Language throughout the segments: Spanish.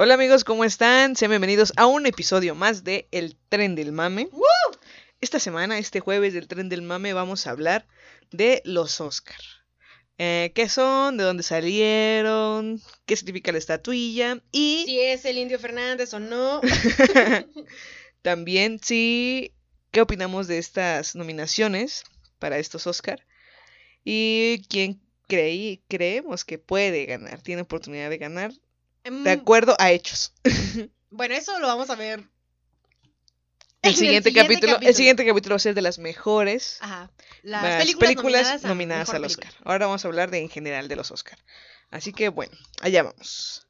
Hola amigos, ¿cómo están? Sean bienvenidos a un episodio más de El Tren del Mame. Esta semana, este jueves del Tren del Mame, vamos a hablar de los Oscar. Eh, ¿Qué son? ¿De dónde salieron? ¿Qué significa la estatuilla? Y Si es el Indio Fernández o no. también sí, ¿qué opinamos de estas nominaciones para estos Oscar? Y quién creí, creemos que puede ganar, tiene oportunidad de ganar, de acuerdo a hechos. Bueno, eso lo vamos a ver. El en siguiente, capítulo, el siguiente capítulo va a ser de las mejores Ajá. Las, las películas, películas, nominadas, al. Oscar. Ahora vamos a hablar de en general de los Oscar. Así que bueno, allá vamos.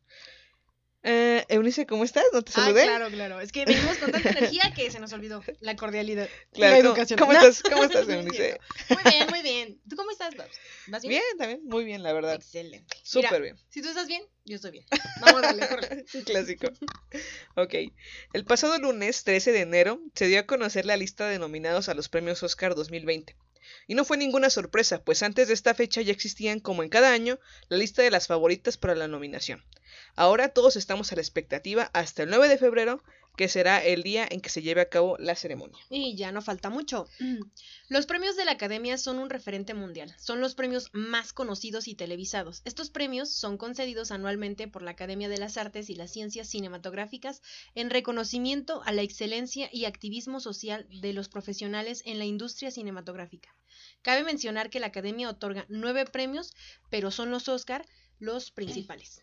Eh, Eunice, ¿cómo estás? ¿No te Ah, saludé? claro, claro. Es que venimos con tanta energía que se nos olvidó la cordialidad. Claro, la ¿cómo- educación. ¿Cómo, No. estás? ¿Cómo estás, Eunice? Muy bien, muy bien. ¿Tú cómo estás, Babs? ¿Vas bien? Bien, también, muy bien, la verdad. Excelente. Súper bien. Si tú estás bien, yo estoy bien. Vamos a darle, córrele. Un clásico. Ok. El pasado lunes 13 de enero se dio a conocer la lista de nominados a los premios Oscar 2020. Y no fue ninguna sorpresa, pues antes de esta fecha ya existían, como en cada año, la lista de las favoritas para la nominación. Ahora todos estamos a la expectativa hasta el 9 de febrero, que será el día en que se lleve a cabo la ceremonia. Y ya no falta mucho. Los premios de la Academia son un referente mundial. Son los premios más conocidos y televisados. Estos premios son concedidos anualmente por la Academia de las Artes y las Ciencias Cinematográficas en reconocimiento a la excelencia y activismo social de los profesionales en la industria cinematográfica. Cabe mencionar que la Academia otorga nueve premios, pero son los Oscar los principales.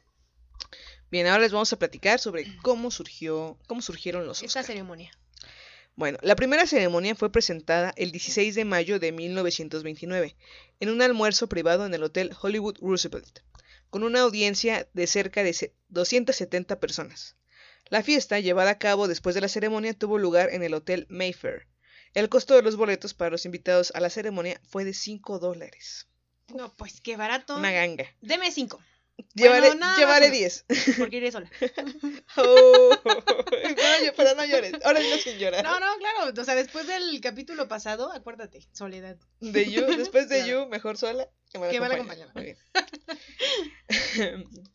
Bien, ahora les vamos a platicar sobre cómo surgió, cómo surgieron los Esta Oscar. ceremonia. Bueno, la primera ceremonia fue presentada el 16 de mayo de 1929 en un almuerzo privado en el Hotel Hollywood Roosevelt, con una audiencia de cerca de se- 270 personas. La fiesta, llevada a cabo después de la ceremonia, tuvo lugar en el Hotel Mayfair. El costo de los boletos para los invitados a la ceremonia fue de 5 dólares. No, pues qué barato. Una ganga. Deme cinco, Llevaré, más llevaré uno. 10. porque iré sola. Oh, pero, no, pero no llores. Ahora no sin llorar. No, no, claro. O sea, después del capítulo pasado, acuérdate, soledad. De You, después de Claro. You, mejor sola que mal Que mal acompañada. Muy bien.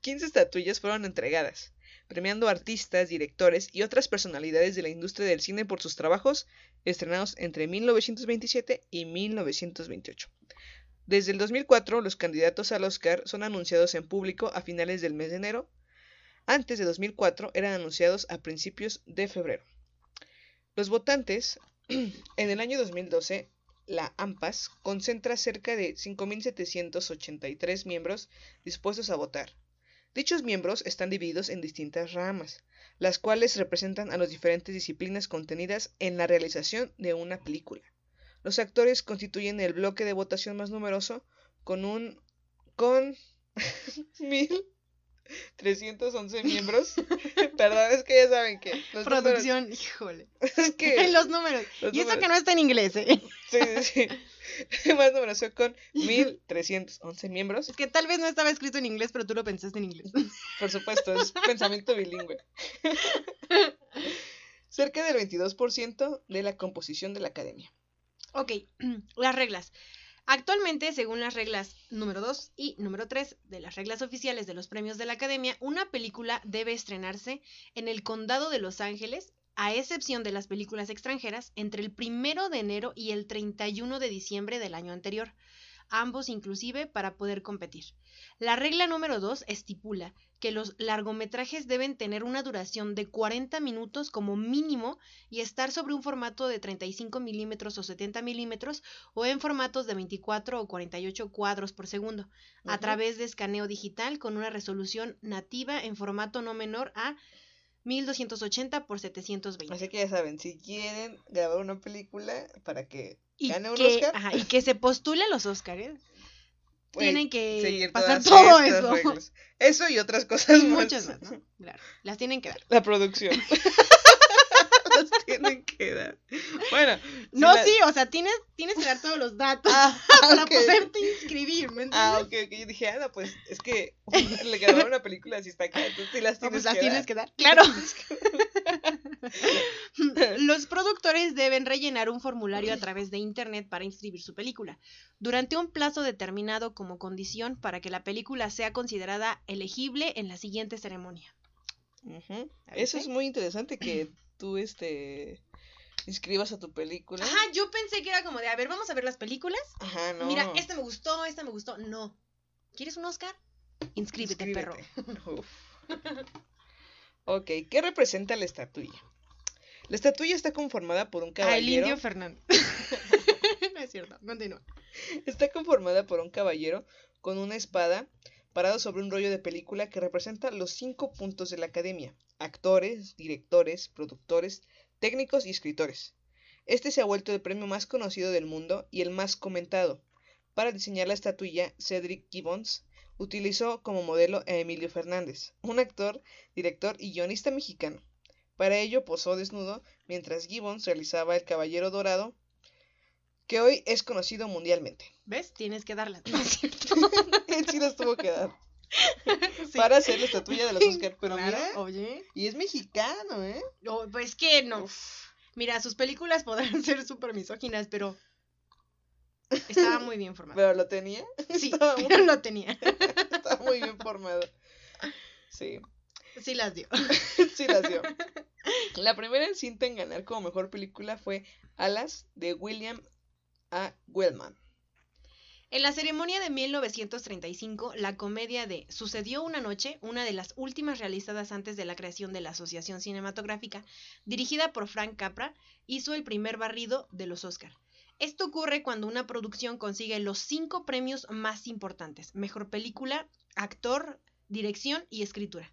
15 estatuillas fueron entregadas, premiando artistas, directores y otras personalidades de la industria del cine por sus trabajos estrenados entre 1927 y 1928. Desde el 2004, los candidatos al Oscar son anunciados en público a finales del mes de enero. Antes de 2004 eran anunciados a principios de febrero. Los votantes, en el año 2012, la AMPAS concentra cerca de 5.783 miembros dispuestos a votar. Dichos miembros están divididos en distintas ramas, las cuales representan a las diferentes disciplinas contenidas en la realización de una película. Los actores constituyen el bloque de votación más numeroso con un con 1311 miembros. Perdón, es que ya saben que los números- Producción, híjole. es que los números. los y eso números- que no está en inglés, ¿eh? Sí, sí, sí. Más numeración con 1311 miembros. Es que tal vez no estaba escrito en inglés, pero tú lo pensaste en inglés. Por supuesto, es pensamiento bilingüe. Cerca del 22% de la composición de la academia. Ok, las reglas. Actualmente, según las reglas número 2 y número 3 de las reglas oficiales de los premios de la Academia, una película debe estrenarse en el condado de Los Ángeles, a excepción de las películas extranjeras, entre el 1 de enero y el 31 de diciembre del año anterior, ambos inclusive para poder competir. La regla número 2 estipula que los largometrajes deben tener una duración de 40 minutos como mínimo y estar sobre un formato de 35 milímetros o 70 milímetros o en formatos de 24 o 48 cuadros por segundo, a través de escaneo digital con una resolución nativa en formato no menor a 1280 por 720. Así que ya saben, si quieren grabar una película para que y, gane un que, Oscar, ajá, y que se postule a los Oscars. pues, tienen que pasar todo eso. reglas. Eso y otras cosas Y más. muchas más, ¿no? Claro, las tienen que dar. La producción. Tienen que dar. Bueno. si No, la- sí, o sea, tienes, tienes que dar todos los datos Ah, para ok. poderte inscribir, ¿me entiendes? Ah, ok, ok. Yo dije, ah, no, pues es que le grabaron una película así está acá, entonces sí las No, tienes pues las que tienes dar. que dar. Claro. Los productores deben rellenar un formulario a través de internet para inscribir su película, durante un plazo determinado como condición para que la película sea considerada elegible en la siguiente ceremonia. Ujú. ¿Ya Eso es muy interesante que tú, este, inscribas a tu película. Ajá, yo pensé que era como de, a ver, vamos a ver las películas. Ajá, no. Mira, esta me gustó, esta me gustó. No. ¿Quieres un Oscar? Inscríbete, perro. Uf. ok, ¿qué representa la estatuilla? La estatuilla está conformada por un Ah, el caballero. indio Fernando. no es cierto, continúa. Está conformada por un caballero con una espada parado sobre un rollo de película que representa los cinco puntos de la academia: actores, directores, productores, técnicos y escritores. Este se ha vuelto el premio más conocido del mundo y el más comentado. Para diseñar la estatuilla, Cedric Gibbons utilizó como modelo a Emilio Fernández, un actor, director y guionista mexicano. Para ello posó desnudo mientras Gibbons realizaba el Caballero Dorado, que hoy es conocido mundialmente. ¿Ves? Tienes que darla. No es cierto. Las tuvo que dar Sí. para hacer la estatuilla de los Oscar, pero Claro, mira, oye. y es mexicano, ¿eh? No, pues que no. Mira, sus películas podrán ser súper misóginas, pero estaba muy bien formado. Pero lo tenía, Sí, muy- pero lo tenía. estaba muy bien formado. Sí, Sí las dio. sí las dio. La primera cinta en ganar como mejor película fue Alas de William A. Wellman. En la ceremonia de 1935, la comedia de Sucedió una noche, una de las últimas realizadas antes de la creación de la Asociación Cinematográfica, dirigida por Frank Capra, hizo el primer barrido de los Oscar. Esto ocurre cuando una producción consigue los cinco premios más importantes: mejor película, actor, dirección y escritura.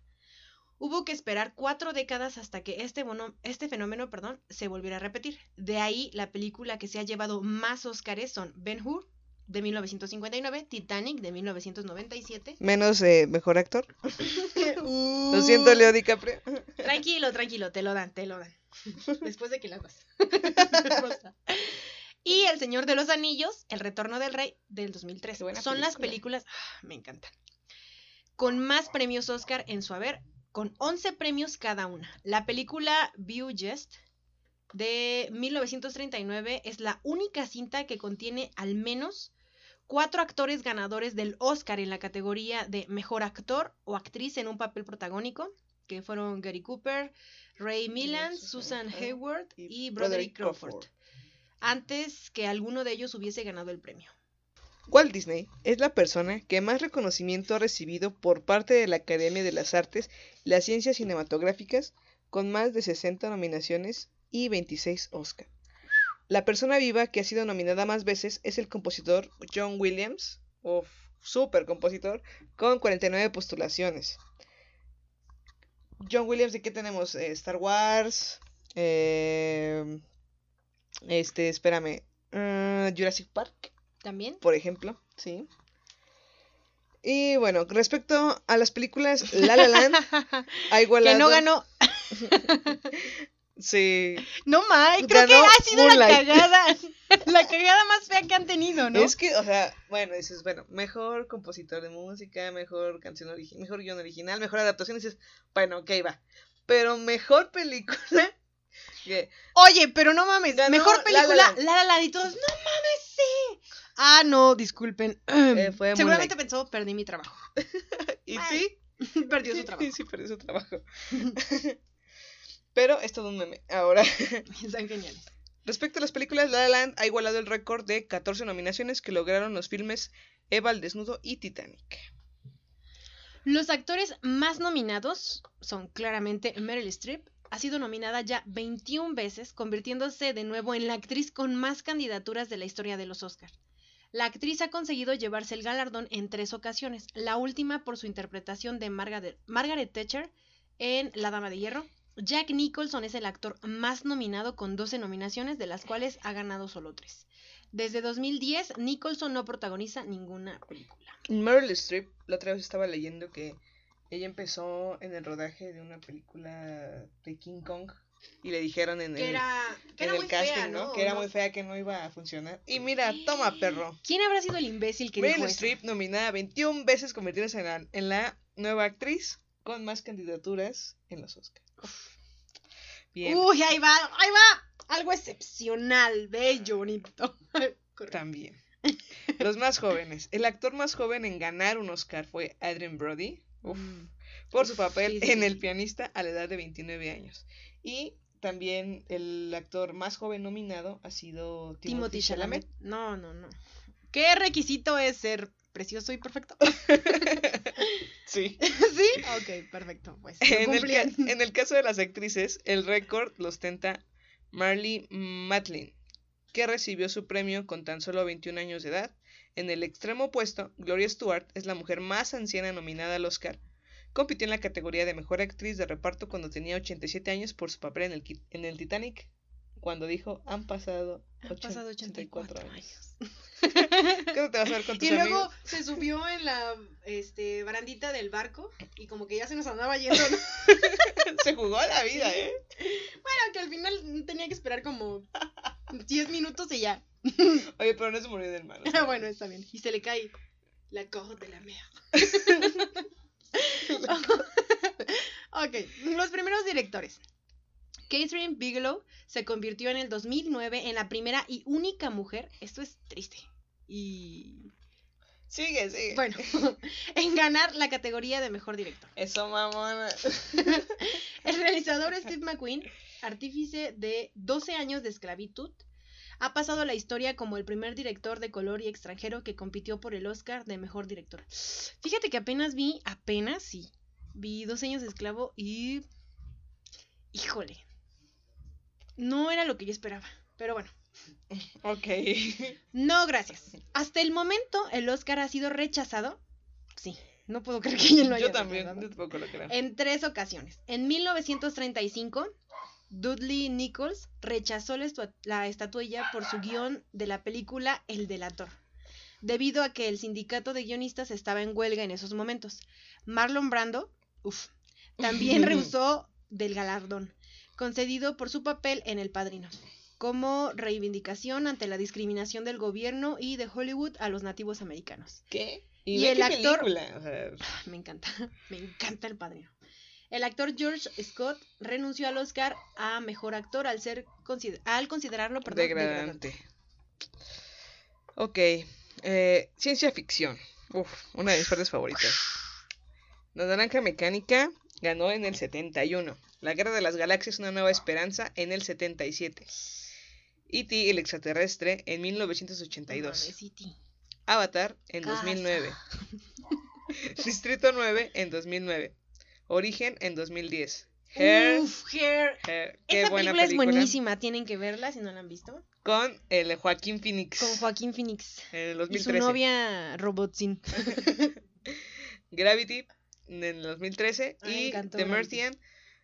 Hubo que esperar cuatro décadas hasta que este, bono- este fenómeno se volviera a repetir. De ahí la película que se ha llevado más Oscars son Ben Hur de 1959, Titanic de 1997. Menos eh, mejor actor. Uh, Lo siento, Leo DiCaprio. Tranquilo, tranquilo, te lo dan, te lo dan. Después de que la hagas. y El Señor de los Anillos, El Retorno del Rey del 2003. Qué buena Son las película. películas, ah, me encantan, con más premios Oscar en su haber, con 11 premios cada una. La película View Jest de 1939 es la única cinta que contiene al menos cuatro actores ganadores del Oscar en la categoría de Mejor Actor o Actriz en un papel protagónico, que fueron Gary Cooper, Ray Milland, Susan Susan Hayward Hayward y y Broderick Broderick Crawford, Crawford. antes que alguno de ellos hubiese ganado el premio. Walt Disney es la persona que más reconocimiento ha recibido por parte de la Academia de las Artes y las Ciencias Cinematográficas, con más de 60 nominaciones y 26 Oscar. La persona viva que ha sido nominada más veces es el compositor John Williams, uf, super compositor, con 49 postulaciones. John Williams, ¿de qué tenemos? Eh, Star Wars, eh, este, espérame, ah, Jurassic Park También. por ejemplo, sí. Y bueno, respecto a las películas La La Land ha igualado. que no ganó. Sí. No, Mike, creo que ha sido la cagada. La cagada más fea que han tenido, ¿no? Es que, o sea, bueno, dices, bueno, mejor compositor de música, mejor canción original, mejor guion original, mejor adaptación, y dices, bueno, ok, va. Pero mejor película. que- Oye, pero no mames. Ganó mejor La La película. La La Land y todos, no mames, sí. Ah, no, disculpen. Eh, fue Seguramente Moonlight. pensó, perdí mi trabajo. y Ay, sí, Perdió su trabajo. sí, sí, perdió su trabajo. Pero es todo un meme. Ahora. Están geniales. Respecto a las películas, La La Land ha igualado el récord de 14 nominaciones que lograron los filmes Eva al desnudo y Titanic. Los actores más nominados son claramente Meryl Streep. Ha sido nominada ya 21 veces, convirtiéndose de nuevo en la actriz con más candidaturas de la historia de los Oscars. La actriz ha conseguido llevarse el galardón en tres ocasiones, la última por su interpretación de Margaret, Margaret Thatcher en La Dama de Hierro, Jack Nicholson es el actor más nominado con 12 nominaciones, de las cuales ha ganado solo 3. Desde 2010, Nicholson no protagoniza ninguna película. Meryl Streep, la otra vez estaba leyendo que ella empezó en el rodaje de una película de King Kong y le dijeron en Que el, era, que en era el muy casting, fea, ¿no? ¿no? Que era muy fea, que no iba a funcionar. Y mira, toma, perro. ¿Quién habrá sido el imbécil que Meryl? Streep nominada 21 veces convirtiéndose en la, en la nueva actriz con más candidaturas en los Oscars. Bien, Uy, ahí va, ahí va. Algo excepcional, bello, bonito. También. Los más jóvenes. El actor más joven en ganar un Oscar fue Adrien Brody. Uf, Mm. por su papel en. El pianista a la edad de 29 años. Y también el actor más joven nominado ha sido Timothy, Timothy Chalamet. Chalamet. No, no, no. ¿Qué requisito es ser precioso y perfecto? Sí. ¿Sí? Ok, perfecto. Pues En el, en caso de las actrices, el récord lo ostenta Marley Matlin, que recibió su premio con tan solo 21 años de edad. En el extremo opuesto, Gloria Stewart es la mujer más anciana nominada al Oscar. Compitió en la categoría de mejor actriz de reparto cuando tenía 87 años por su papel en el, en el Titanic, cuando dijo, han pasado, Han pasado 84 años. años. ¿Qué te vas a ver con tus Y luego amigos? se subió en la este, barandita del barco y como que ya se nos andaba yendo. ¿no? Se jugó la vida, ¿eh? Bueno, que al final tenía que esperar como 10 minutos y ya. Oye, pero no se murió del sea, Ah, bueno, está bien. Y se le cae la coja de la mea. ok, los primeros directores. Catherine Bigelow se convirtió en el 2009 en la primera y única mujer, esto es triste, y Sigue, sigue. bueno, en ganar la categoría de mejor director. Eso, mamona. El realizador Steve McQueen, artífice de 12 años de esclavitud, ha pasado a la historia como el primer director de color y extranjero que compitió por el Oscar de mejor director. Fíjate que apenas vi, apenas sí, vi 12 años de esclavo y... Híjole. No era lo que yo esperaba, pero bueno. Ok. No, gracias. Hasta el momento el Oscar ha sido rechazado. Sí, no puedo creer que alguien lo haya Yo también, yo tampoco lo creo. En tres ocasiones. En 1935, Dudley Nichols rechazó la, estatuilla por su guion de la película El Delator, debido a que el sindicato de guionistas estaba en huelga en esos momentos. Marlon Brando, uf, también rehusó del galardón, concedido por su papel en El Padrino, como reivindicación ante la discriminación del gobierno y de Hollywood a los nativos americanos. ¿Qué? Y el qué actor- película, o sea, Ah, Me encanta, me encanta el padrino. El actor George Scott renunció al Oscar a mejor actor al ser consider- al considerarlo perdón, degradante. degradante. Ok. eh, ciencia ficción. Uf, una de mis partes favoritas. La naranja mecánica ganó en el 71. La guerra de las galaxias, una nueva esperanza en el 77. E.T. el extraterrestre en No 1982. mames, E.T.. Avatar en Casa. 2009. Distrito 9 en 2009. Origen en 2010. Hair, Uf, Hair. Hair, qué Esa buena película, es película. buenísima, tienen que verla si no la han visto. Con el Joaquín Phoenix. Con Joaquín Phoenix En el y su 2013. novia Robotzin. Gravity en el 2013 Ay, y The Gravity.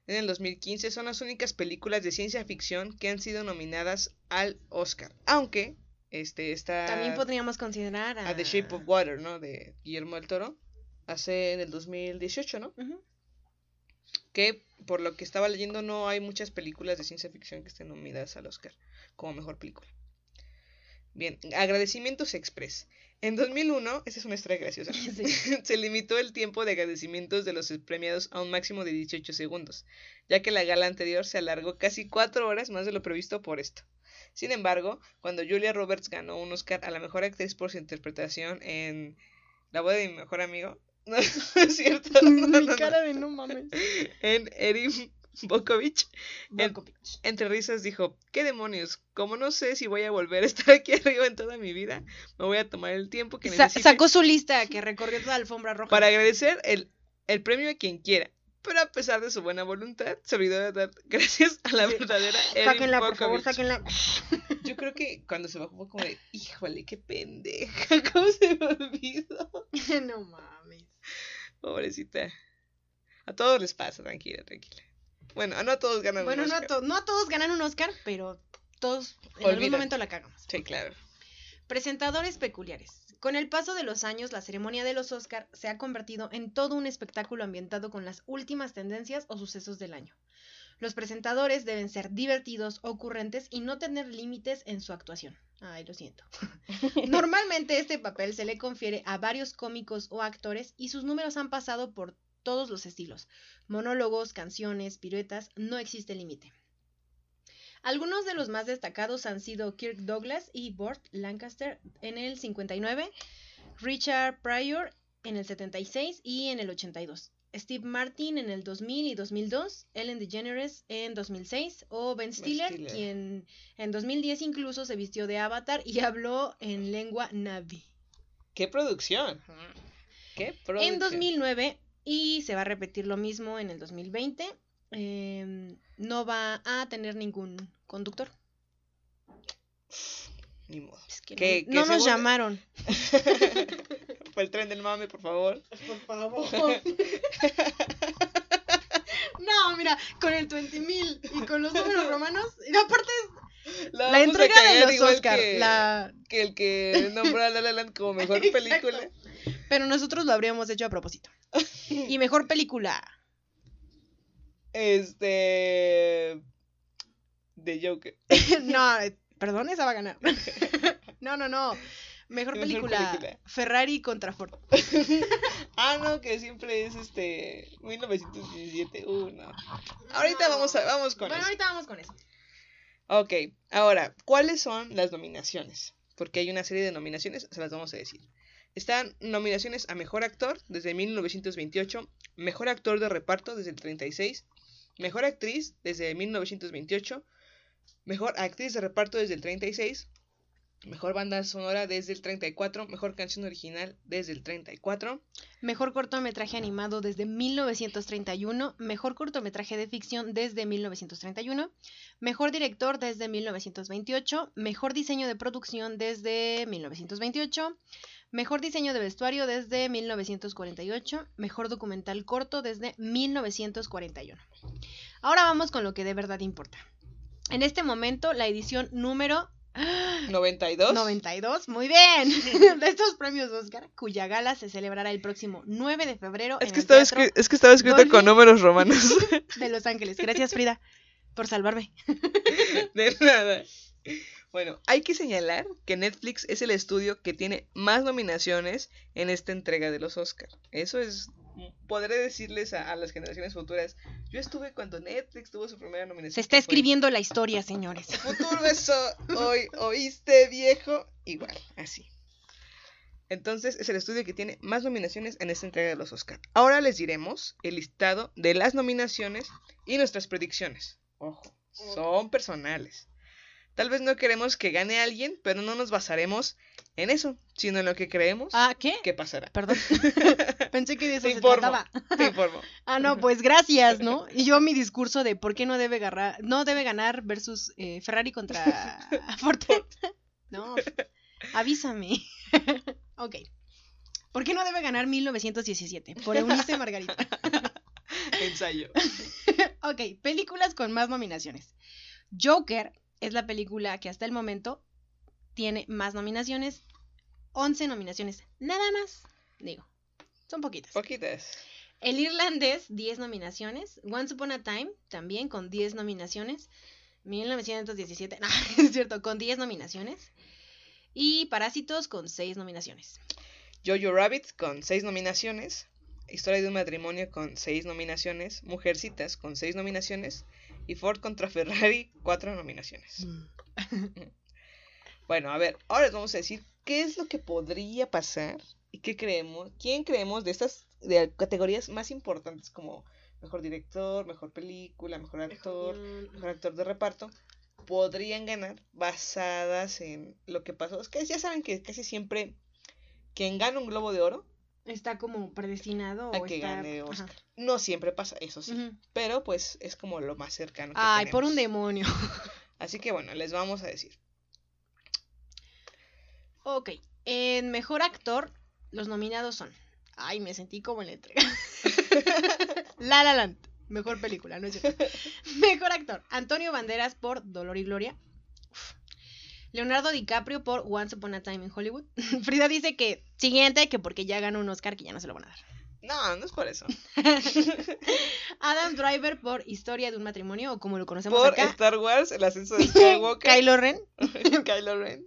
En el 2015 son las únicas películas de ciencia ficción que han sido nominadas al Oscar. Aunque este está También podríamos considerar a, a The Shape of Water, ¿no? De Guillermo del Toro. Hace en el 2018, ¿no? Que por lo que estaba leyendo no hay muchas películas de ciencia ficción que estén nominadas al Oscar como mejor película. Bien, agradecimientos express. En 2001, esa es una historia graciosa, Sí. se limitó el tiempo de agradecimientos de los premiados a un máximo de 18 segundos, ya que la gala anterior se alargó casi 4 horas más de lo previsto por esto. Sin embargo, cuando Julia Roberts ganó un Oscar a la mejor actriz por su interpretación en La boda de mi mejor amigo, no, es cierto, no, no, Mi cara de no mames. en Erin En- Malkovich. entre risas dijo, ¿qué demonios? Como no sé si voy a volver a estar aquí arriba en toda mi vida, me voy a tomar el tiempo que Sa- necesite sacó su lista que recorrió toda la alfombra roja. para agradecer el, el premio a quien quiera. Pero a pesar de su buena voluntad, se olvidó de dar gracias a la Sí. verdadera Erin Sáquenla, por favor, sáquenla. Yo creo que cuando se bajó fue como de, híjole, qué pendeja, ¿cómo se me olvidó? no mames. Pobrecita. A todos les pasa, tranquila, tranquila. Bueno, no todos ganan Bueno, un no, a Oscar. to- no todos ganan un Oscar, pero todos en algún Olvidan. momento la cagamos. Sí, claro. Presentadores peculiares. Con el paso de los años, la ceremonia de los Oscar se ha convertido en todo un espectáculo ambientado con las últimas tendencias o sucesos del año. Los presentadores deben ser divertidos, ocurrentes y no tener límites en su actuación. Ay, lo siento. Normalmente este papel se le confiere a varios cómicos o actores y sus números han pasado por todos los estilos. Monólogos, canciones, piruetas, no existe límite. Algunos de los más destacados han sido Kirk Douglas y Burt Lancaster en el 59, Richard Pryor en el 76 y en el 82, Steve Martin en el 2000 y 2002, Ellen DeGeneres en 2006 o Ben Stiller, Stiller. quien en 2010 incluso se vistió de avatar y habló en lengua Navi. ¡Qué producción! ¡Qué producción! En 2009 y se va a repetir lo mismo en el 2020. em, no va a tener ningún conductor. Ni modo. Es que Que- no, nos llamaron. Fue el tren del mame, por favor. Por favor. no, mira, con el 20.000 y con los números romanos. Y aparte, La, entrega de los Oscar. Que, La... que el que nombró a La La Land como mejor película. Pero nosotros lo habríamos hecho a propósito. Y mejor película. Este. De Joker. no, perdón, esa va a ganar. no, no, no. Mejor Mejor película, película. Ferrari contra Ford. Ah, no, que siempre es este. 1917. Uh, no. Ahorita vamos, a, vamos con Bueno, eso. ahorita vamos con eso. Ok, ahora, ¿cuáles son las nominaciones? Porque hay una serie de nominaciones, se las vamos a decir. Están nominaciones a Mejor Actor desde 1928, Mejor Actor de Reparto desde el 36, Mejor Actriz desde 1928, Mejor Actriz de Reparto desde el 36, Mejor Banda Sonora desde el 34, Mejor Canción Original desde el 34, Mejor cortometraje animado desde 1931, mejor cortometraje de ficción desde 1931, mejor director desde 1928, mejor diseño de producción desde 1928, mejor diseño de vestuario desde 1948, mejor documental corto desde 1941. Ahora vamos con lo que de verdad importa. En este momento, la edición número 92. 92, muy bien, de estos premios Oscar, cuya gala se celebrará el próximo 9 de febrero Es en que, el estaba escri- es que estaba escrito Dolby. con números romanos. de Los Ángeles. Gracias, Frida, por salvarme. De nada. Bueno, hay que señalar que Netflix es el estudio que tiene más nominaciones en esta entrega de los Oscar. Eso es. Podré decirles a, a las generaciones futuras. Yo estuve cuando Netflix tuvo su primera nominación. Se está fue escribiendo la historia, señores. Futuro eso, hoy, oíste viejo. Igual, así. Entonces es el estudio que tiene más nominaciones en esta entrega de los Oscar. Ahora les diremos el listado de las nominaciones y nuestras predicciones. Ojo, son personales. Tal vez no queremos que gane alguien, pero no nos basaremos en eso, sino en lo que creemos Ah, ¿qué? que pasará. Perdón. Pensé que de eso Te se informo. trataba. Te informo. Ah, no, pues gracias, ¿no? Y yo mi discurso de por qué no debe ganar, no debe ganar versus eh, Ferrari contra Ford. No, avísame. ok. ¿Por qué no debe ganar 1917? Por Eunice Margarita. Ensayo. Ok, películas con más nominaciones. Joker es la película que hasta el momento tiene más nominaciones. 11 nominaciones. Nada más. Digo, son poquitas. Poquitas. El irlandés, 10 nominaciones. Once Upon a Time, también con 10 nominaciones. 1917, no, es cierto, con 10 nominaciones. Y Parásitos con 6 nominaciones. Jojo Rabbit con 6 nominaciones. Historia de un matrimonio con 6 nominaciones. Mujercitas con 6 nominaciones. Y Ford contra Ferrari, 4 nominaciones. Bueno, a ver, ahora les vamos a decir qué es lo que podría pasar y qué creemos, quién creemos de estas de categorías más importantes como mejor director, mejor película, mejor actor, mejor actor de reparto, podrían ganar basadas en lo que pasó. Es que ya saben que casi siempre quien gana un globo de oro Está como predestinado. a o que está... gane ajá. Oscar. No siempre pasa, eso sí. Pero pues es como lo más cercano que Ay, por un demonio. Así que bueno, les vamos a decir. Ok, en mejor actor, los nominados son. Ay, me sentí como en la entrega. La La Land, Mejor película, ¿no es cierto? Mejor actor. Antonio Banderas por Dolor y Gloria. Leonardo DiCaprio por Once Upon a Time in Hollywood. Frida dice que siguiente, que porque ya ganó un Oscar que ya no se lo van a dar. No, no es por eso. Adam Driver por Historia de un matrimonio, o como lo conocemos Por acá. Star Wars, el ascenso de Skywalker. Kylo Ren. Kylo Ren.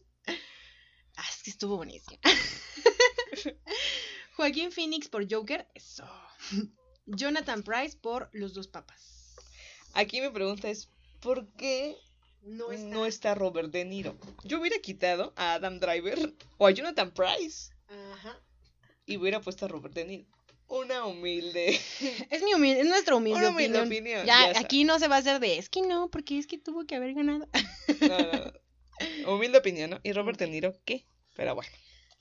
Ah, es que estuvo buenísimo. Joaquín Phoenix por Joker. Eso. Jonathan Price por Los dos papas. Aquí mi pregunta es, ¿por qué no está, Robert De Niro? Yo hubiera quitado a Adam Driver o a Jonathan Price Ajá. y hubiera puesto a Robert De Niro. Una humilde. Es mi humilde, es nuestra humilde, Una humilde opinión. opinión, Ya, aquí no se va a hacer de es que no, porque es que tuvo que haber ganado. No, no, no. Humilde opinión, ¿no? ¿Y Robert De Niro qué? Pero bueno.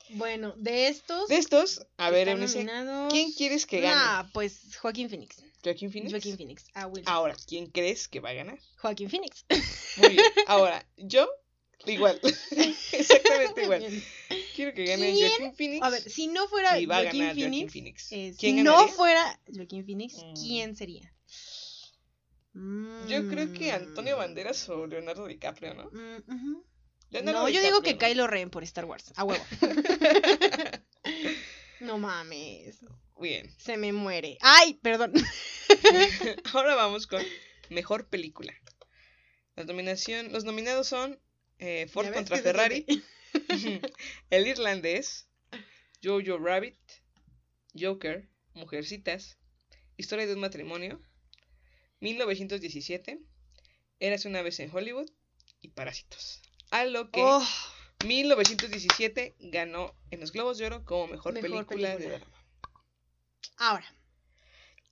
Bueno, de estos. De estos, a ver, Eunice, ¿quién quieres que gane? Ah, pues Joaquín Phoenix. ¿Joaquín Phoenix? Joaquín Phoenix. Ah, Will. Ahora, ¿quién crees que va a ganar? Joaquín Phoenix. Muy bien. Ahora, yo, igual. Exactamente igual. Bien. Quiero que gane ¿Quién? Joaquín Phoenix. A ver, si no fuera y va a Joaquín ganar Phoenix, Joaquín Phoenix. eh, si ¿Quién no ganaría? fuera Joaquín Phoenix, Mm. ¿quién sería? Yo creo que Antonio Mm. Banderas o Leonardo DiCaprio, ¿no? Mm, ujú. Leonardo No, yo digo que Kylo Ren por Star Wars. A huevo. no mames. Bien. Se me muere. Ay, perdón. Ahora vamos con mejor película. La nominación, los nominados son eh, Ford contra Ferrari. El Irlandés, Jojo Rabbit, Joker, Mujercitas, Historia de un matrimonio, 1917, Eras una vez en Hollywood y Parásitos. A lo que Oh, 1917 ganó en los Globos de Oro como mejor, Mejor película, de drama. ahora,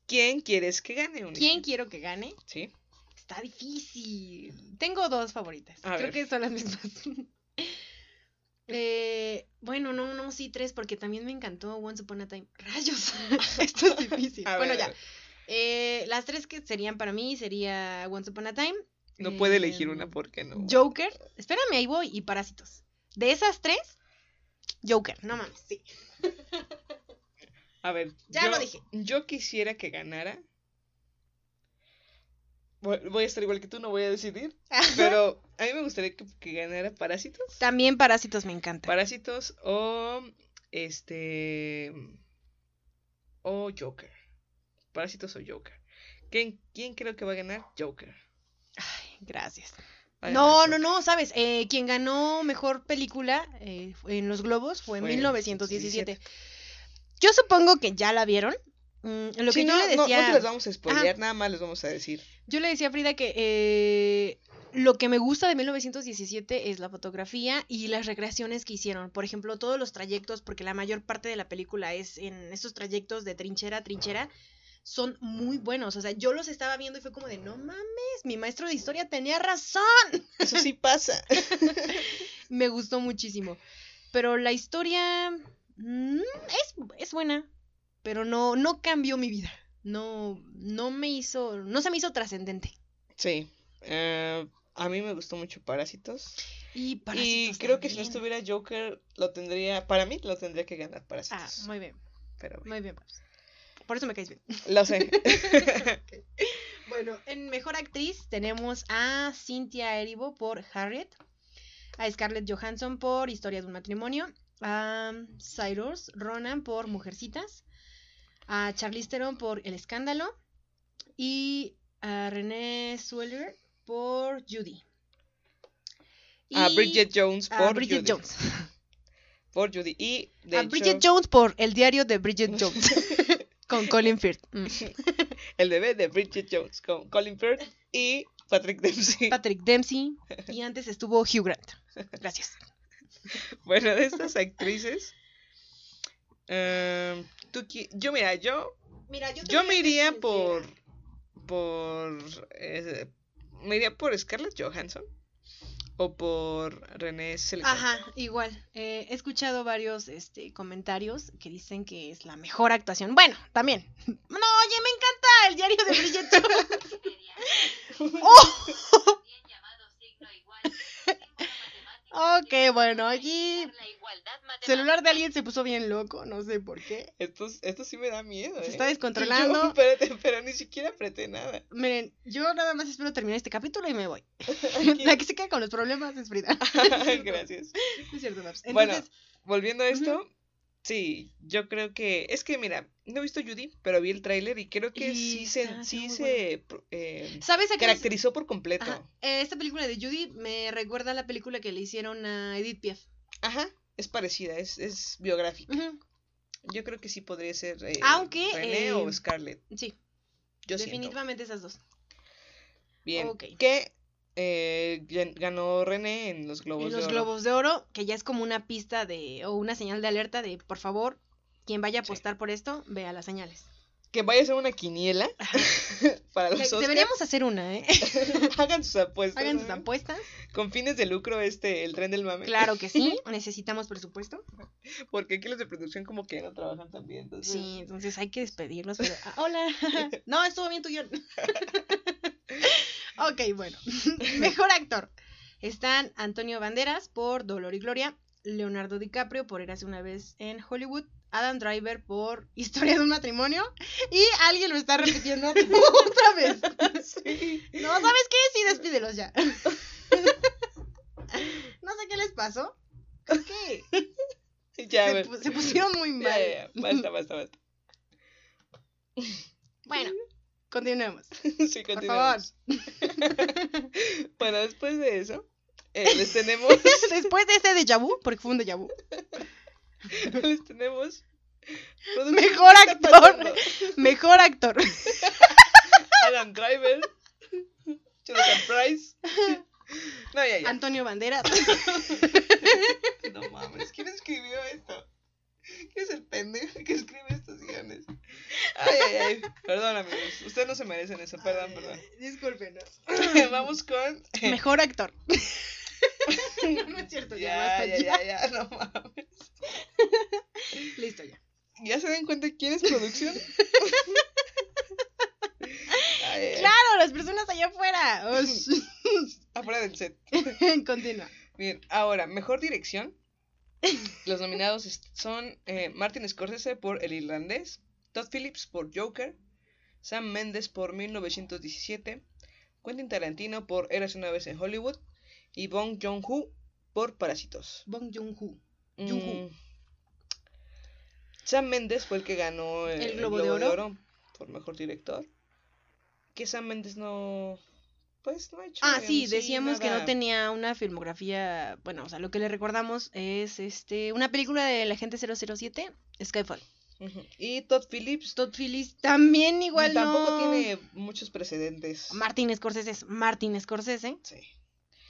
¿Quién quieres que gane? ¿quién quiero que gane? Sí. Está difícil. Tengo dos favoritas. A Creo ver. que son las mismas. Eh, bueno, no, no, sí, tres, porque también me encantó Once Upon a Time. Rayos, esto es difícil. A bueno, ver, ya. Eh, las tres que serían para mí sería Once Upon a Time. No puede elegir em, una porque no. Joker. Espérame, ahí voy. Y Parásitos. De esas tres, Joker. No mames, sí. A ver, Ya yo, lo dije. Yo quisiera que ganara. Voy voy a estar igual que tú, no voy a decidir. Pero a mí me gustaría que, que ganara Parásitos. También Parásitos me encanta. Parásitos o. Este. O Joker. Parásitos o Joker. ¿Quién, quién creo que va a ganar? Joker. Gracias. No, no, no, sabes, eh, quien ganó mejor película eh, en los Globos fue en Fue en 1917. Yo supongo que ya la vieron. Mm, lo Sí, que no, yo le decía, no las vamos a spoilear, nada más les vamos a decir. yo le decía a Frida que eh, lo que me gusta de 1917 es la fotografía y las recreaciones que hicieron. Por ejemplo, todos los trayectos, porque la mayor parte de la película es en estos trayectos de trinchera a trinchera, son muy buenos. O sea, yo los estaba viendo y fue como de, no mames, mi maestro de historia tenía razón. Eso sí pasa. me gustó muchísimo. Pero la historia mm, es, es buena, pero no, no cambió mi vida. No, no me hizo, no se me hizo trascendente. Sí. eh, a mí me gustó mucho Parásitos. Y Y Parásitos creo que si no estuviera Joker, lo tendría, para mí lo tendría que ganar Ah, Parásitos. muy bien, Pero muy bien. Paps. Por eso me caes bien. lo sé. Bueno, en Mejor Actriz tenemos a Cynthia Erivo por Harriet, a Scarlett Johansson por Historia de un matrimonio, a Cyrus Ronan por Mujercitas, a Charlize Theron por El escándalo y a Renée Zellweger por Judy. a Bridget Jones a por Bridget Judy. Jones. Por Judy. Y de a hecho, Bridget Jones por El diario de Bridget Jones con Colin Firth. Mm. el bebé de Bridget Jones con Colin Firth y Patrick Dempsey. Patrick Dempsey y antes estuvo Hugh Grant. Gracias. Bueno, de estas actrices. em, tú yo mira, yo Mira, yo me iría por por eh, me iría por Scarlett Johansson o por René Zellweger. Ajá, igual. Eh, he escuchado varios este, comentarios que dicen que es la mejor actuación. Bueno, también. No, oye, me encanta el diario de Bridget Jones. ¡Oh! Ok, bueno, matemática. celular de alguien se puso bien loco, no sé por qué. Esto, esto sí me da miedo. Se ¿eh? está descontrolando. Yo, espérate, pero ni siquiera apreté nada. Miren, yo nada más espero terminar este capítulo y me voy. La que se queda con los problemas es Frida. Gracias. Es cierto, Babs. Bueno, Entonces, Volviendo a esto, sí, yo creo que. Es que mira, no he visto Judy, pero vi el tráiler y creo que Y sí se, sí se eh, ¿sabes a qué? caracterizó por completo. Ajá, Esta película de Judy me recuerda a la película que le hicieron a Edith Piaf. Ajá, es parecida, es, es biográfica. Yo creo que sí podría ser eh, Aunque, René eh, o Scarlett. Sí, Yo siento. definitivamente esas dos. Bien. Ok. Que eh, gan- ganó René en los Globos En de los Oro. globos de oro, que ya es como una pista de, o una señal de alerta de, por favor, quien vaya a Sí. apostar por esto, vea las señales. Que vaya a ser una quiniela para los Oscars. deberíamos hacer una, ¿eh? Hagan sus apuestas. Hagan sus apuestas. Con fines de lucro, este, el tren del mame. Claro que sí, necesitamos presupuesto. Porque aquí los de producción como que no trabajan tan bien. Entonces... Sí, entonces hay que despedirlos. Pero... ah, hola. No, estuvo bien tu guion. Ok, bueno. Mejor actor. Están Antonio Banderas por Dolor y Gloria, Leonardo DiCaprio por Érase una vez en Hollywood, Adam Driver por Historia de un matrimonio y alguien lo está repitiendo otra vez. Sí. No, ¿sabes qué? Sí, despídelos ya. No sé qué les pasó. Creo que Ya, se, pusieron muy mal. ya, ya. Basta, basta, basta. Bueno, continuemos. Sí, Por favor. Bueno, después de eso, eh, les tenemos. Después de ese déjà vu, porque fue un déjà vu. les tenemos. Mejor ¿qué está actor. Mejor actor. Adam Driver. Jonathan Price. No, ya, ya. Antonio Banderas. No mames, ¿quién escribió esto? ¿Quién es el pendejo que escribe? Ay, ay, ay. Perdón, amigos. Ustedes no se merecen eso. Perdón, perdón. Discúlpenos. Vamos con. Mejor actor. No es cierto, ya, Ya, ya, ya. ya, no mames. Listo ya. ¿Ya se dan cuenta quién es producción? Ay, ay, ay. Claro, las personas allá afuera. Afuera del set. Continúa. Bien, ahora, mejor dirección. Los nominados son eh, Martin Scorsese por El Irlandés, Todd Phillips por Joker, Sam Mendes por 1917, Quentin Tarantino por Eras una vez en Hollywood y Bong Joon-ho por Parásitos. Bong Joon-ho. Mm. Sam Mendes fue el que ganó El Globo de Oro. por mejor director. Que Sam Mendes no. Pues no ha hecho. Ah, sí, decíamos que no tenía una filmografía, bueno, o sea, lo que le recordamos es este una película de la gente 007, Skyfall. Y Todd Phillips Todd Phillips también igual tampoco no- tiene muchos precedentes. Martin Scorsese es Martin Scorsese. Sí.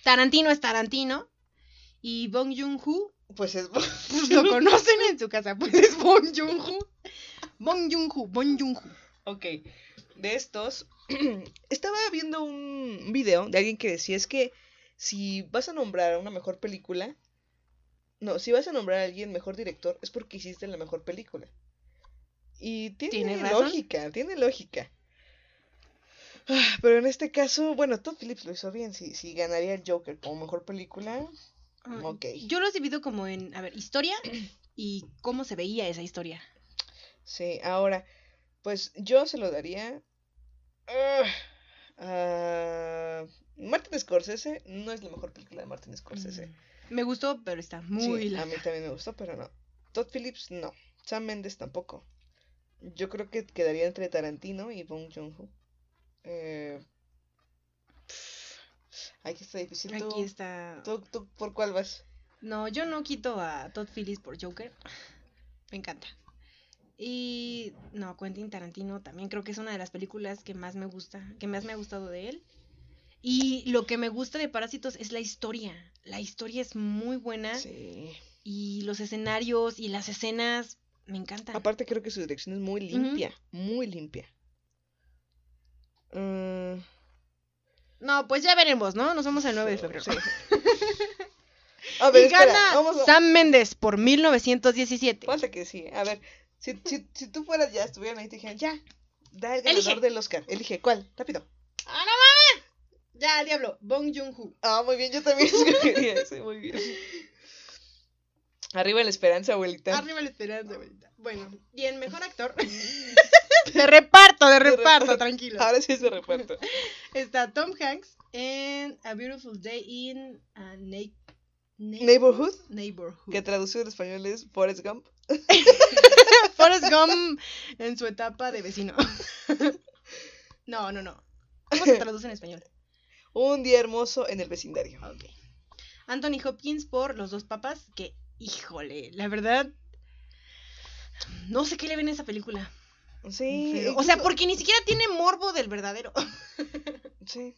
Tarantino es Tarantino. Y Bong Joon-ho, Pues es. pues lo conocen en su casa, pues es Bong Joon-ho. Bong Joon-ho, Bong Joon-ho. ok. De estos. estaba viendo un video de alguien que decía: es que si vas a nombrar una mejor película. No, si vas a nombrar a alguien mejor director, es porque hiciste la mejor película. Y tiene lógica, tiene lógica. Ah, Pero en este caso, bueno, Todd Phillips lo hizo bien. Si, si ganaría el Joker como mejor película, Ah, Ok. Yo lo he dividido como en, a ver, historia y cómo se veía esa historia. Sí, ahora, pues yo se lo daría ah, a Martin Scorsese. No es la mejor película de Martin Scorsese. Me gustó, pero está muy Sí, a larga. mí también me gustó, pero no. Todd Phillips, no. Sam Mendes tampoco. Yo creo que quedaría entre Tarantino y Bong Joon-ho. Eh, aquí está difícil. ¿Tú, Aquí está. tú- tú por cuál vas? No, yo no quito a Todd Phillips por Joker. Me encanta. Y no, Quentin Tarantino también creo que es una de las películas que más me gusta, que más me ha gustado de él. Y lo que me gusta de Parásitos es la historia. La historia es muy buena Sí. y los escenarios y las escenas me encantan. Aparte creo que su dirección es muy limpia, muy limpia. Mm, No, pues ya veremos, ¿no? Nos vemos el 9 de febrero. sí. A ver, y espera, gana vamos a- Sam Mendes por 1917. Falta que sí. A ver, si, si, si tú fueras ya, estuvieran ahí y te dijeran, ya, da el Elige. ganador del Oscar. Elige, ¿cuál? Rápido. ¡Ah, no mames! Ya, al diablo. Bong Joon-ho. Ah, muy bien, yo también escogería ese, muy bien. Arriba la esperanza, abuelita. Arriba la esperanza, abuelita. Bueno, y el mejor actor. de reparto, de reparto, tranquilo. Ahora sí es de reparto. Está Tom Hanks en A Beautiful Day in a Na- Neighborhood, Neighborhood. que traducido en español es Forrest Gump. Forrest Gump en su etapa de vecino. no, no, no. ¿Cómo se traduce en español? Un día hermoso en el vecindario. Ok. Anthony Hopkins por Los dos papas, que, híjole, la verdad, no sé qué le ven a esa película. Sí. Pero- o sea, porque ni siquiera tiene morbo del verdadero. Sí.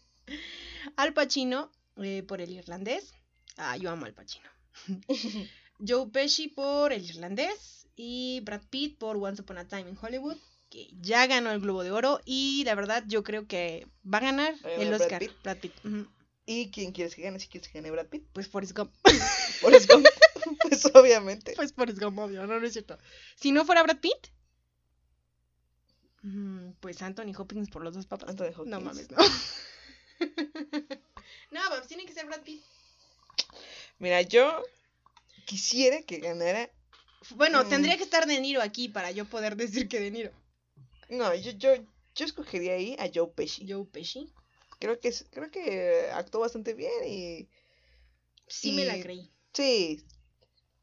Al Pacino eh, por el irlandés. Ah, yo amo al Pacino. Joe Pesci por el irlandés. Y Brad Pitt por Once Upon a Time in Hollywood. Que ya ganó el Globo de Oro. Y la verdad, yo creo que va a ganar ¿Va a el Brad Oscar. Pitt? Brad Pitt. ¿Y quién quieres que gane? Si quieres que gane Brad Pitt. Pues Forrest Gump. Forrest Gump. pues obviamente. Pues Forrest Gump, obvio, no, no es cierto. Si no fuera Brad Pitt. mm, Pues Anthony Hopkins por los dos papas. Anthony Hopkins. No mames, no. no, pues tiene que ser Brad Pitt. Mira, yo quisiera que ganara. Bueno, Mm. tendría que estar De Niro aquí para yo poder decir que De Niro. No, yo, yo, yo escogería ahí a Joe Pesci. Joe Pesci. Creo que creo que actuó bastante bien y Sí me la creí. sí,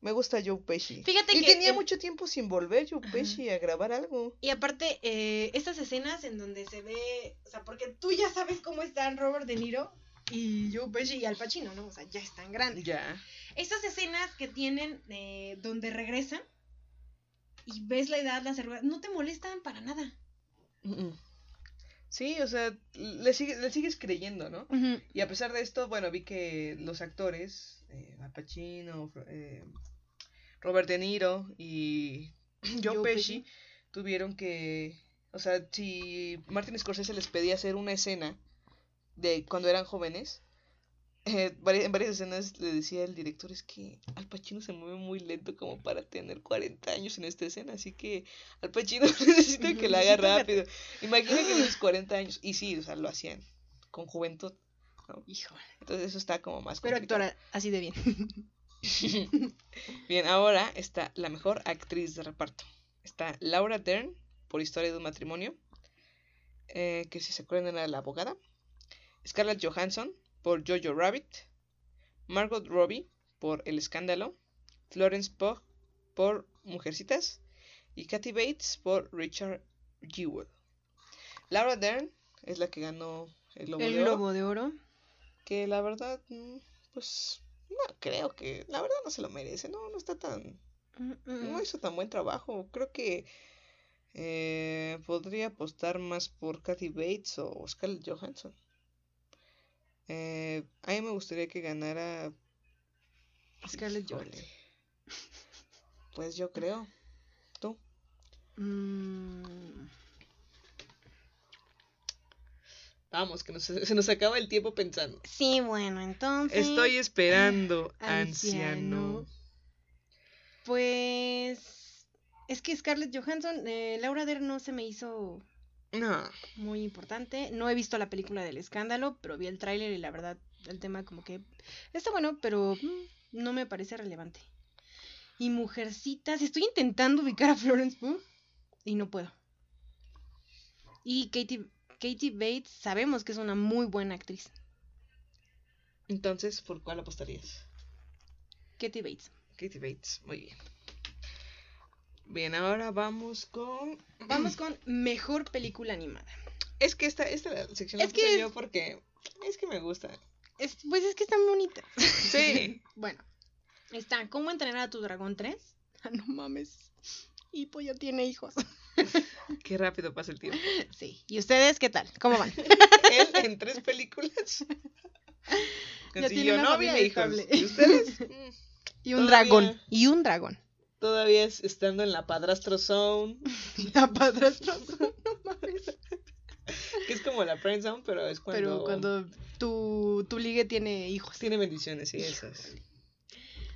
me gusta Joe Pesci. Fíjate y que tenía el- mucho tiempo sin volver Joe Ajá. Pesci a grabar algo. Y aparte, eh, estas escenas en donde se ve, o sea, porque tú ya sabes cómo están Robert De Niro y Joe Pesci y Al Pacino, ¿no? O sea, ya están grandes. Ya. Esas escenas que tienen eh, donde regresan y ves la edad, las arrugas, no te molestan para nada. Sí, o sea, le, sigue- le sigues creyendo, ¿no? Y a pesar de esto, bueno, vi que los actores, eh, Al Pacino, eh, Robert De Niro y Joe, Joe Pesci, tuvieron que, o sea, si Martin Scorsese les pedía hacer una escena de cuando eran jóvenes, eh, en varias escenas le decía el director, es que Al Pacino se mueve muy lento como para tener 40 años en esta escena, así que Al Pacino necesita que la haga rápido. Imagina que tienes 40 años, y sí, o sea, lo hacían con juventud. Híjole. Entonces eso está como más Pero actora así de bien. Bien, ahora está la mejor actriz de reparto. Está Laura Dern por Historia de un matrimonio, eh, que si se acuerdan era la abogada. Scarlett Johansson por Jojo Rabbit. Margot Robbie por El Escándalo. Florence Pugh por Mujercitas. Y Kathy Bates por Richard Jewell. Laura Dern es la que ganó el Globo El de Oro. De Oro. Que la verdad, mm, pues no creo que, la verdad no se lo merece, no, no está tan, no hizo tan buen trabajo. Creo que eh, podría apostar más por Kathy Bates o Scarlett Johansson. Eh, a mí me gustaría que ganara Scarlett. Johansson. Pues yo creo. ¿Tú? Mm, Vamos, que nos- se nos acaba el tiempo pensando. Sí, bueno, entonces. Estoy esperando, anciano. anciano. Pues. Es que Scarlett Johansson, eh, Laura Dern no se me hizo No. muy importante. No he visto la película del escándalo, pero vi el tráiler y la verdad, el tema como que está bueno, pero mm, no me parece relevante. Y Mujercitas, estoy intentando ubicar a Florence Pugh y no puedo. Y Katie, Katie Bates, sabemos que es una muy buena actriz. Entonces, ¿por cuál apostarías? Katie Bates. Katie Bates, muy bien. Bien, ahora vamos con. Vamos con mejor película animada. Es que esta, esta sección la Es puse que yo porque es que me gusta. Es- pues es que están bonitas. Sí. Bueno, está ¿Cómo entrenar a tu dragón 3? Ah, no mames. Hippo ya tiene hijos. Qué rápido pasa el tiempo. Sí. ¿Y ustedes qué tal? ¿Cómo van? Él en tres películas. Consiguió novia e hijos. ¿Y ustedes? Mm, Y un Todavía. dragón. Y un dragón. Todavía es- estando en la padrastro zone. La padrastro. No mames. Que es como la friend zone, pero es cuando. Pero cuando tu, tu ligue tiene hijos. Tiene bendiciones, sí, eso es.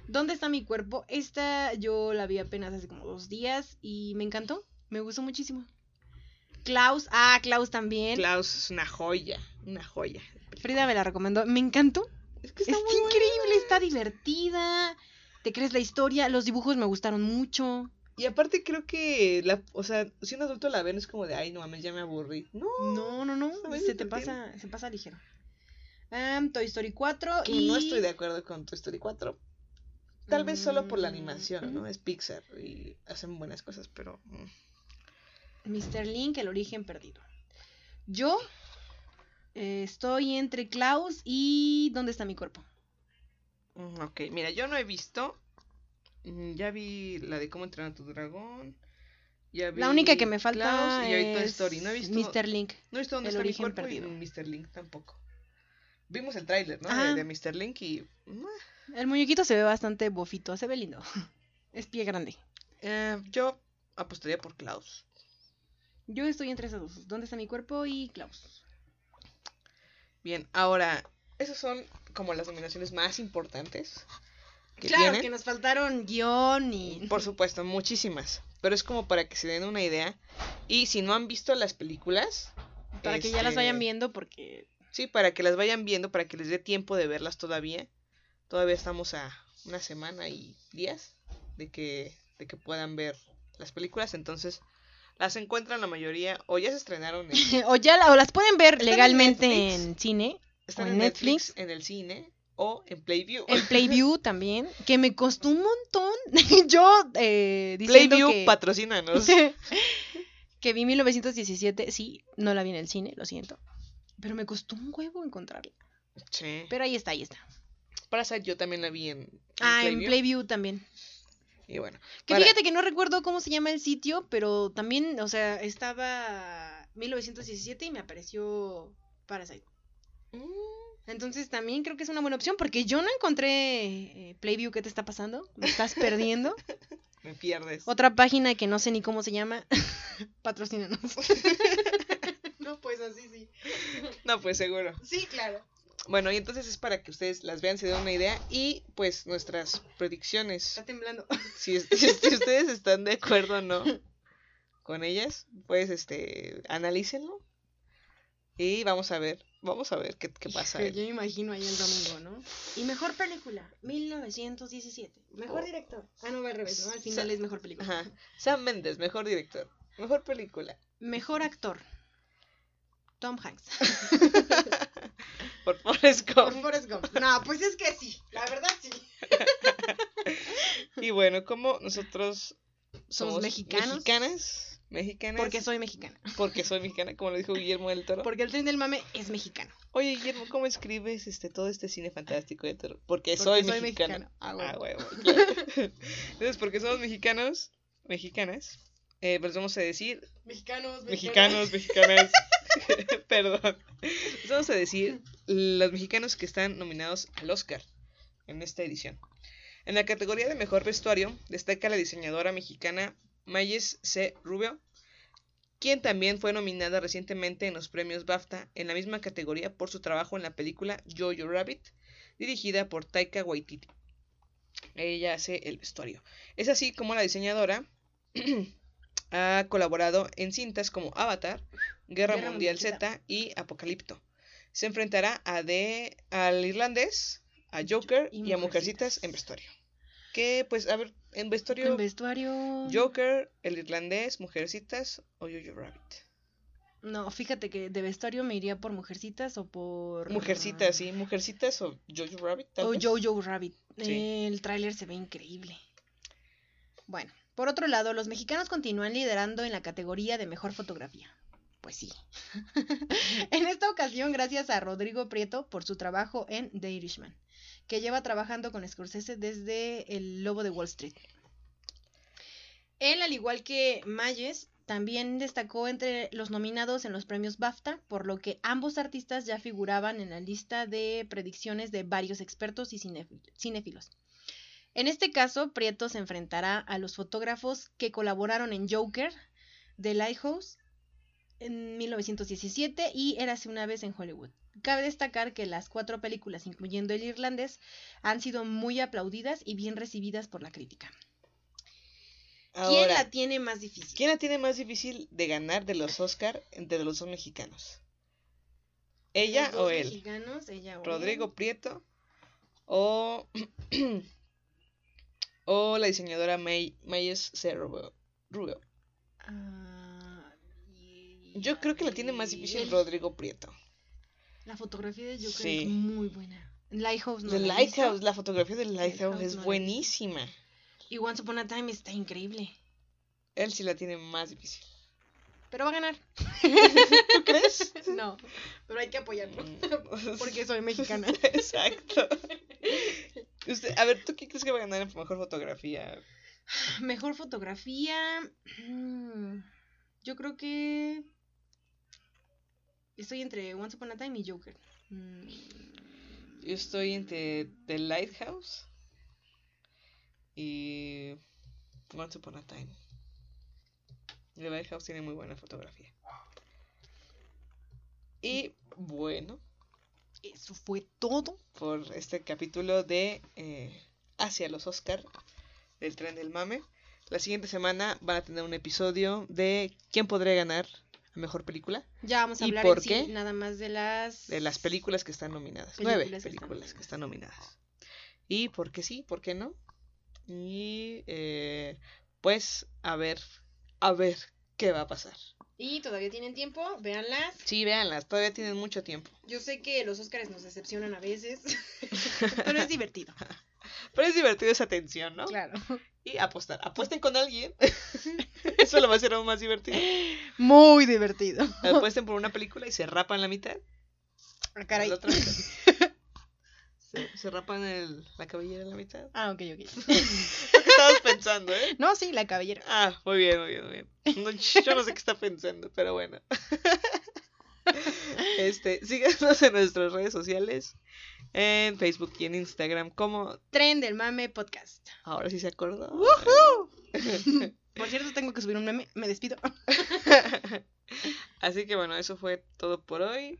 ¿Dónde está mi cuerpo? Esta yo la vi apenas hace como dos días y me encantó. Me gustó muchísimo. Klaus. Ah, Klaus también. Klaus es una joya. Una joya. Frida me la recomendó. Me encantó. Es que Es está muy increíble, buena. está divertida. te crees la historia, los dibujos me gustaron mucho. Y aparte creo que, la, o sea, si un adulto la ven es como de, ay, no mames, ya me aburrí. No, No, no, no, se te pasa, se pasa ligero. Am, Toy Story 4 que y... no estoy de acuerdo con Toy Story 4. Tal vez solo por la Mm, animación, ¿no? Es Pixar y hacen buenas cosas, pero... Mr. Link, el origen perdido. Yo eh, estoy entre Klaus y ¿Dónde está mi cuerpo? Mm, Ok, mira, yo no he visto. mm, Ya vi la de cómo entrenar a tu dragón. Ya La única vi que me falta Klaus y vi es Story. No he visto. Mr. Link. No he visto dónde el está mi origen cuerpo perdido. y Mr. Link tampoco. Vimos el tráiler, ¿no? Ajá. De, de Mr. Link y. El muñequito se ve bastante bofito, se ve lindo. Es pie grande. eh, yo apostaría por Klaus. Yo estoy entre esos dos. ¿Dónde está mi cuerpo y Klaus? Bien, ahora, esas son como las nominaciones más importantes. Que claro, tienen. que nos faltaron guion y... Por supuesto, muchísimas. Pero es como para que se den una idea. Y si no han visto las películas, Para que ya las este, vayan viendo porque... Sí, para que las vayan viendo, para que les dé tiempo de verlas todavía. Todavía estamos a una semana y días de que, de que puedan ver las películas. Entonces, las encuentran la mayoría o ya se estrenaron en, o ya la- o las pueden ver en legalmente en cine, están O en Netflix, Netflix. en el cine o en Playview. en Playview también, que me costó un montón. Yo eh, diciendo Playview, que... patrocínanos. que vi 1917, sí, no la vi en el cine, lo siento. Pero me costó un huevo encontrarla. sí. Pero ahí está, ahí está. Parasite yo también la vi en, en Ah, en. Playview también. Y bueno. Que para- fíjate que no recuerdo cómo se llama el sitio, pero también, o sea, estaba 1917 y me apareció Parasite. Mm, Entonces también creo que es una buena opción porque yo no encontré eh, Playview. ¿Qué te está pasando? Me estás perdiendo. Me pierdes. Otra página que no sé ni cómo se llama. Patrocínanos. no, pues así sí. No, pues seguro. Sí, claro. Bueno, y entonces es para que ustedes las vean, se den una idea y pues nuestras predicciones. Está temblando. Si, si ustedes están de acuerdo o no con ellas, pues este, analícenlo y vamos a ver, vamos a ver qué, qué pasa. Yo me imagino ahí el domingo, ¿no? Y mejor película, 1917. Mejor Oh. director. Ah, no, va al revés, ¿no? Al final Sa- es mejor película. Ajá. Sam Mendes, mejor director, mejor película. Mejor actor. Tom Hanks. Por Forrest Por Gump. Forrest Gump. No, pues es que sí. La verdad sí. Y bueno, como nosotros Somos mexicanos. mexicanas, mexicanas, Porque soy mexicana. porque soy mexicana, como lo dijo Guillermo del Toro. Porque el tren del mame es mexicano. Oye, Guillermo, ¿cómo escribes este todo este cine fantástico de terror? Porque, Porque soy, soy mexicana. mexicano. Ah, huevo. Ah, huevo, claro. Entonces, porque somos mexicanos, mexicanas, eh, pues vamos a decir Mexicanos, mexicanos, mexicanas. Perdón. Les vamos a decir los mexicanos que están nominados al Oscar en esta edición. En la categoría de mejor vestuario destaca la diseñadora mexicana Mayes C. Rubio, quien también fue nominada recientemente en los premios BAFTA en la misma categoría por su trabajo en la película Jojo Rabbit, dirigida por Taika Waititi. Ella hace el vestuario. Es así como la diseñadora ha colaborado en cintas como Avatar, Guerra, Guerra Mundial Z y Apocalipto. Se enfrentará a de, al irlandés, a Joker Y y, a Mujercitas en vestuario. Que, pues, a ver, en vestuario, En vestuario. Joker, el irlandés, Mujercitas o Jojo Rabbit. No, fíjate que de vestuario me iría por Mujercitas o por. Mujercitas, sí, Mujercitas o Jojo Rabbit. O. Jojo Rabbit. Sí. El tráiler se ve increíble. Bueno, por otro lado, los mexicanos continúan liderando en la categoría de mejor fotografía. Pues sí. en esta ocasión, gracias a Rodrigo Prieto por su trabajo en The Irishman, que lleva trabajando con Scorsese desde El Lobo de Wall Street. Él, al igual que Mayes, también destacó entre los nominados en los premios BAFTA, por lo que ambos artistas ya figuraban en la lista de predicciones de varios expertos y cinéfi- cinéfilos. En este caso, Prieto se enfrentará a los fotógrafos que colaboraron en Joker, The Lighthouse, en 1917 y Érase una vez en Hollywood. Cabe destacar que las cuatro películas, incluyendo El Irlandés, han sido muy aplaudidas y bien recibidas por la crítica. ¿Quién la tiene más difícil? ¿quién la tiene más difícil de ganar de los Oscar entre los dos mexicanos? ¿Ella Los dos o él? mexicanos, ella o él. Rodrigo Prieto o o la diseñadora May, Mayes Cerro Rubio. Ah, Yo creo que la tiene más difícil el- Rodrigo Prieto. La fotografía de Joker Sí. es muy buena. Lighthouse no The la visto, Lighthouse, la fotografía del Lighthouse Lighthouse es no buenísima. Y Once Upon a Time está increíble. Él sí la tiene más difícil. Pero va a ganar. ¿Tú crees? No, pero hay que apoyarlo. Mm. Porque soy mexicana. Exacto. Usted, a ver, ¿tú qué crees que va a ganar en mejor fotografía? Mejor fotografía. mm, Yo creo que. Estoy entre Once Upon a Time y Joker. Mm, Yo estoy entre The Lighthouse y Once Upon a Time. The Lighthouse tiene muy buena fotografía. Y bueno, Eso fue todo. por este capítulo de eh, Hacia los Oscar del tren del mame. La siguiente semana van a tener un episodio de quién podría ganar a mejor película. Ya vamos a ¿Y hablar por en sí qué? nada más de las. De las películas que están nominadas. Películas Nueve que están películas que están nominadas. Y por qué sí, por qué no. Y eh, pues a ver, a ver qué va a pasar. Y todavía tienen tiempo, véanlas. Sí, véanlas, todavía tienen mucho tiempo. Yo sé que los Oscars nos decepcionan a veces, pero es divertido. Pero es divertido esa tensión, ¿no? Claro. Y apostar. Apuesten con alguien. Eso lo va a hacer aún más divertido. Muy divertido. Apuesten por una película y se rapan la mitad. Ah, caray. La otra mitad. Se, se rapan el, la cabellera en la mitad. Ah, ok, ok. Pensando, ¿eh? No, sí, la cabellera. Ah, muy bien, muy bien, muy bien. No, yo no sé qué está pensando, pero bueno. Este, síganos en nuestras redes sociales, en Facebook y en Instagram, como Tren del Mame Podcast. ahora sí se acordó. Por cierto, tengo que subir un meme. Me despido. Así que bueno, eso fue todo por hoy.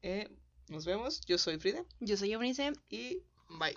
Eh, nos vemos. Yo soy Frida Yo soy Eunice. y bye.